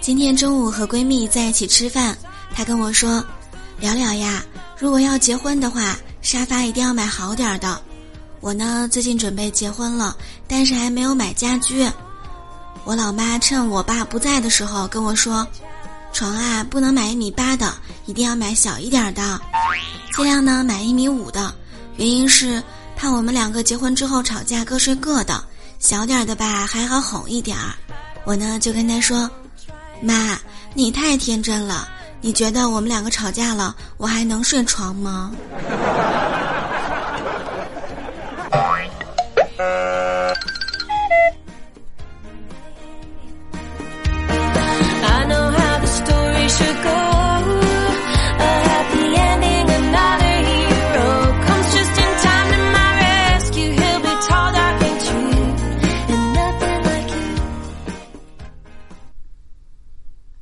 今天中午和闺蜜在一起吃饭，她跟我说：“聊聊呀，如果要结婚的话，沙发一定要买好点的。”我呢，最近准备结婚了，但是还没有买家居。我老妈趁我爸不在的时候跟我说：“床啊，不能买一米八的，一定要买小一点的，尽量呢买一米五的。原因是怕我们两个结婚之后吵架各睡各的，小点的吧还好哄一点儿。”我呢就跟她说。妈，你太天真了！你觉得我们两个吵架了，我还能睡床吗？